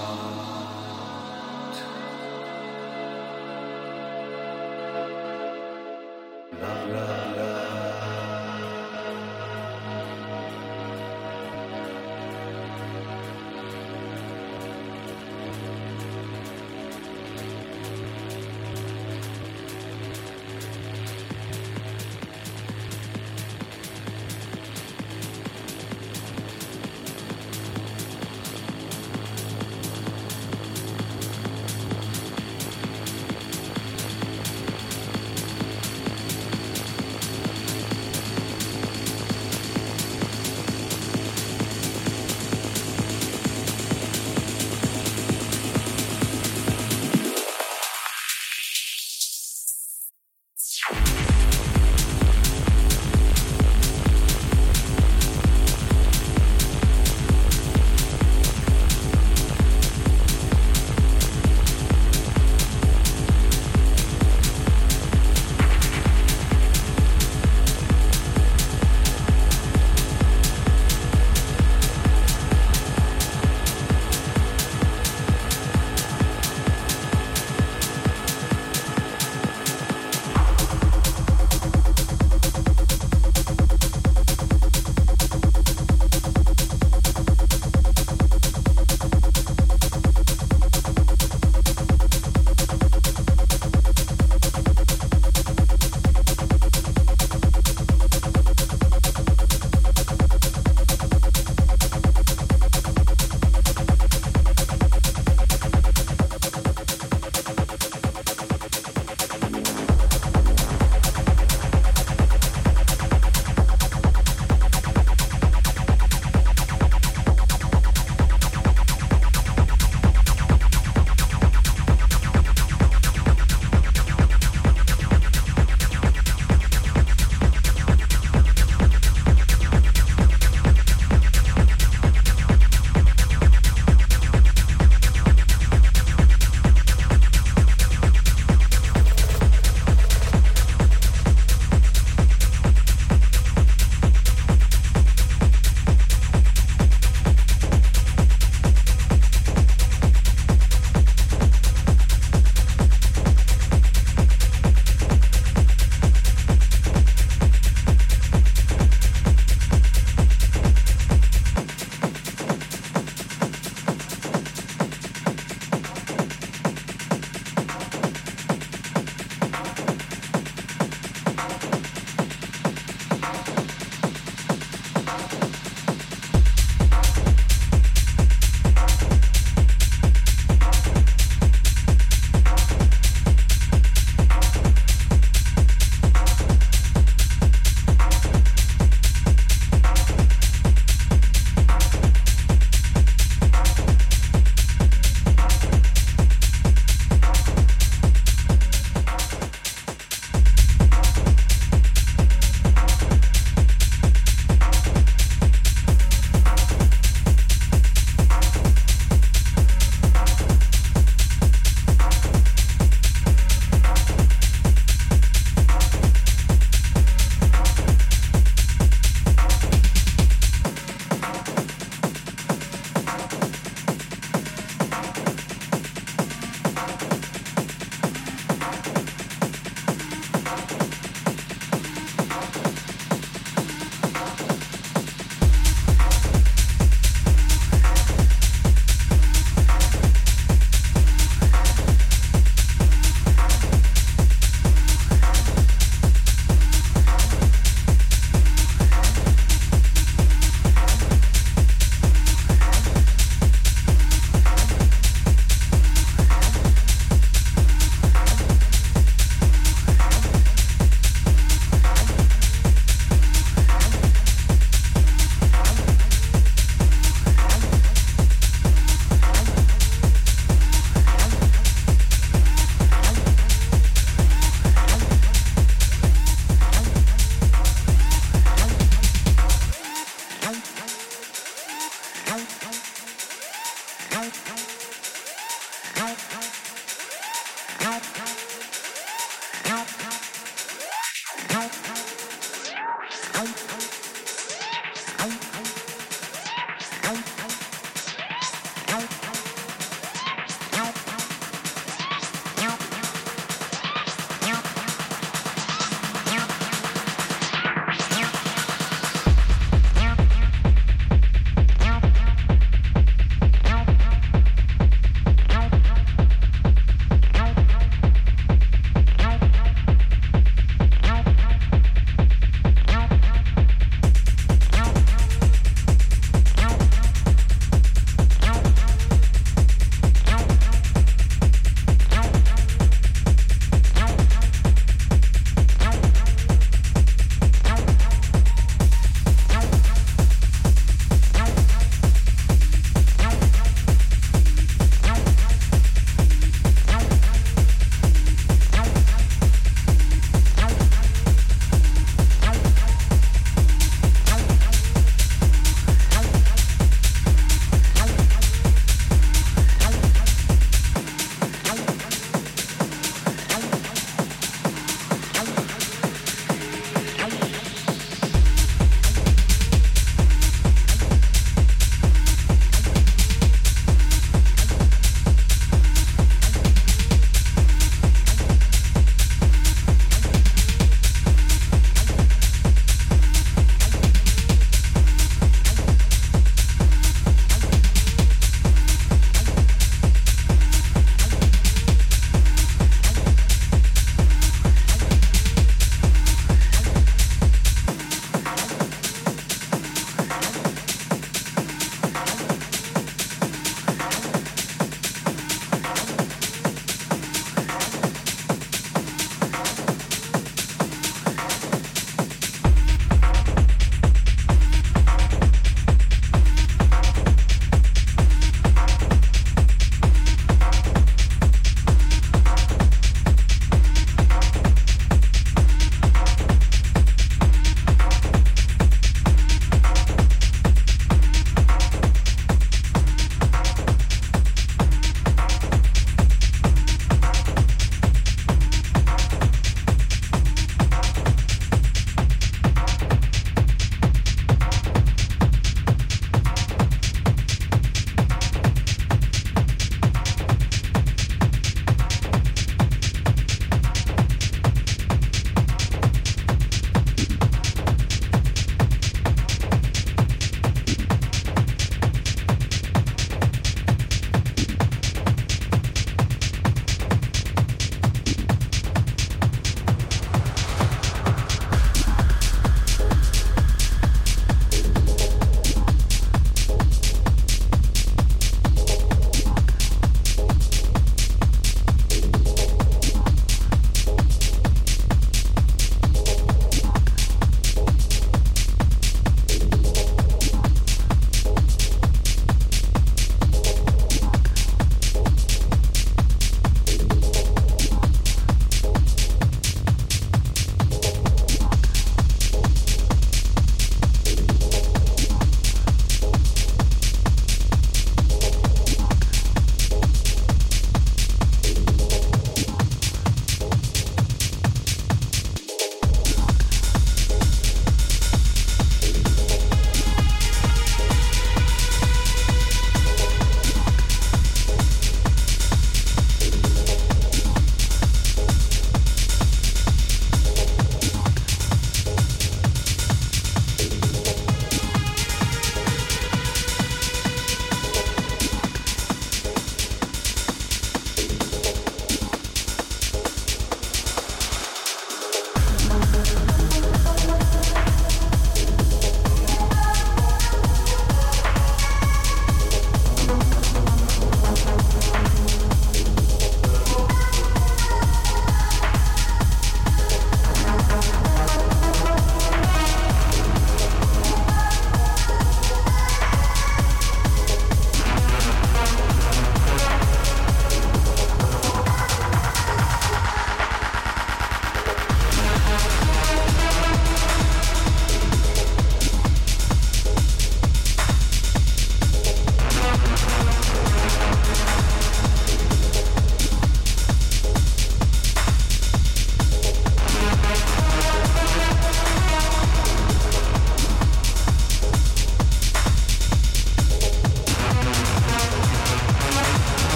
summer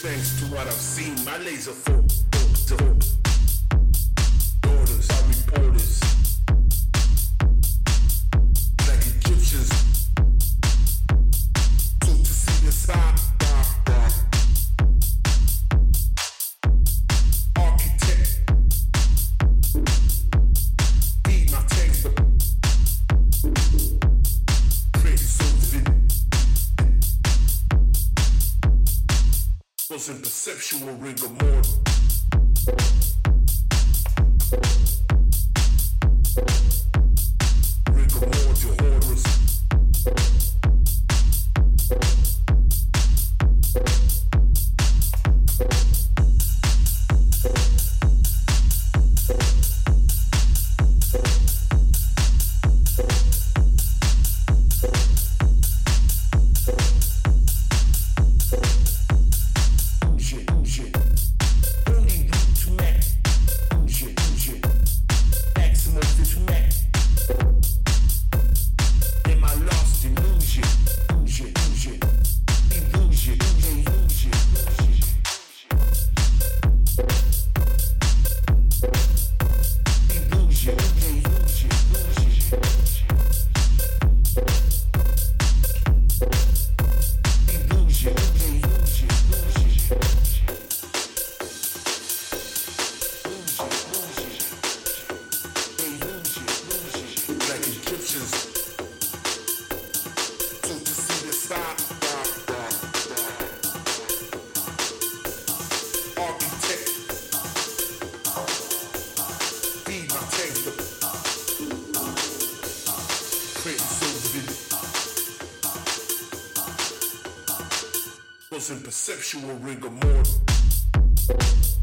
thanks to what I've seen. My laser focus. skills and perceptual rigor mortis.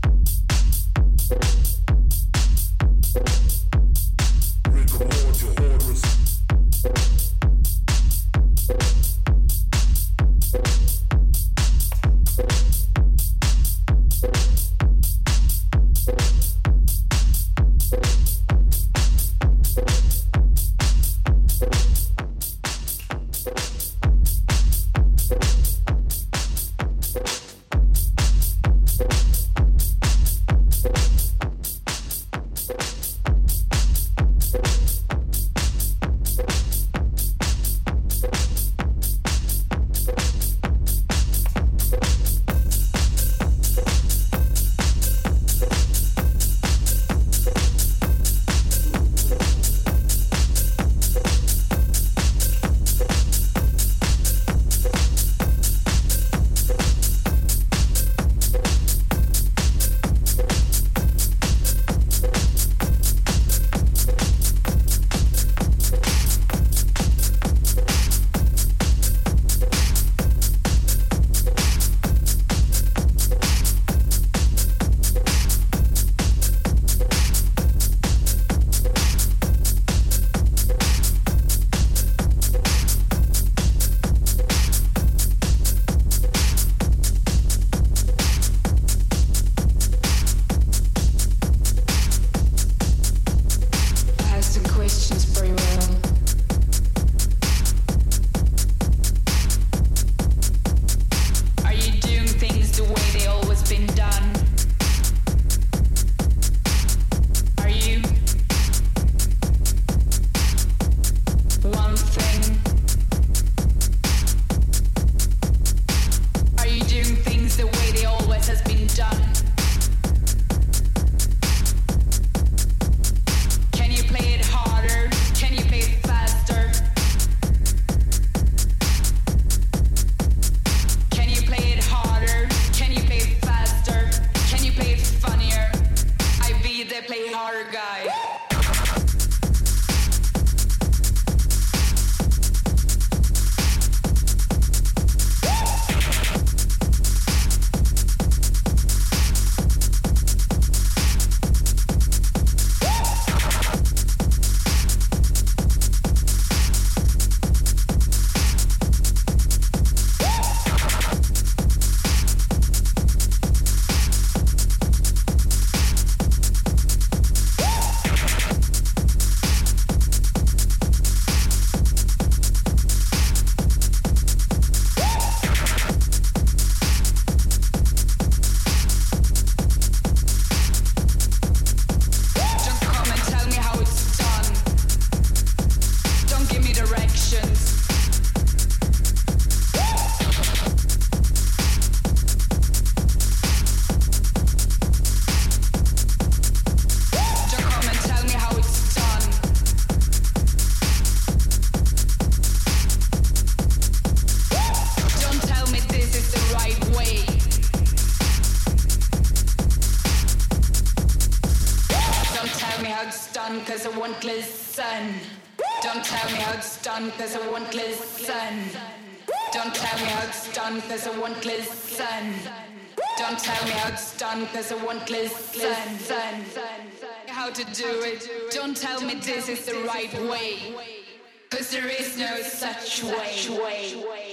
tell me this is the right way. Cause there is no such way.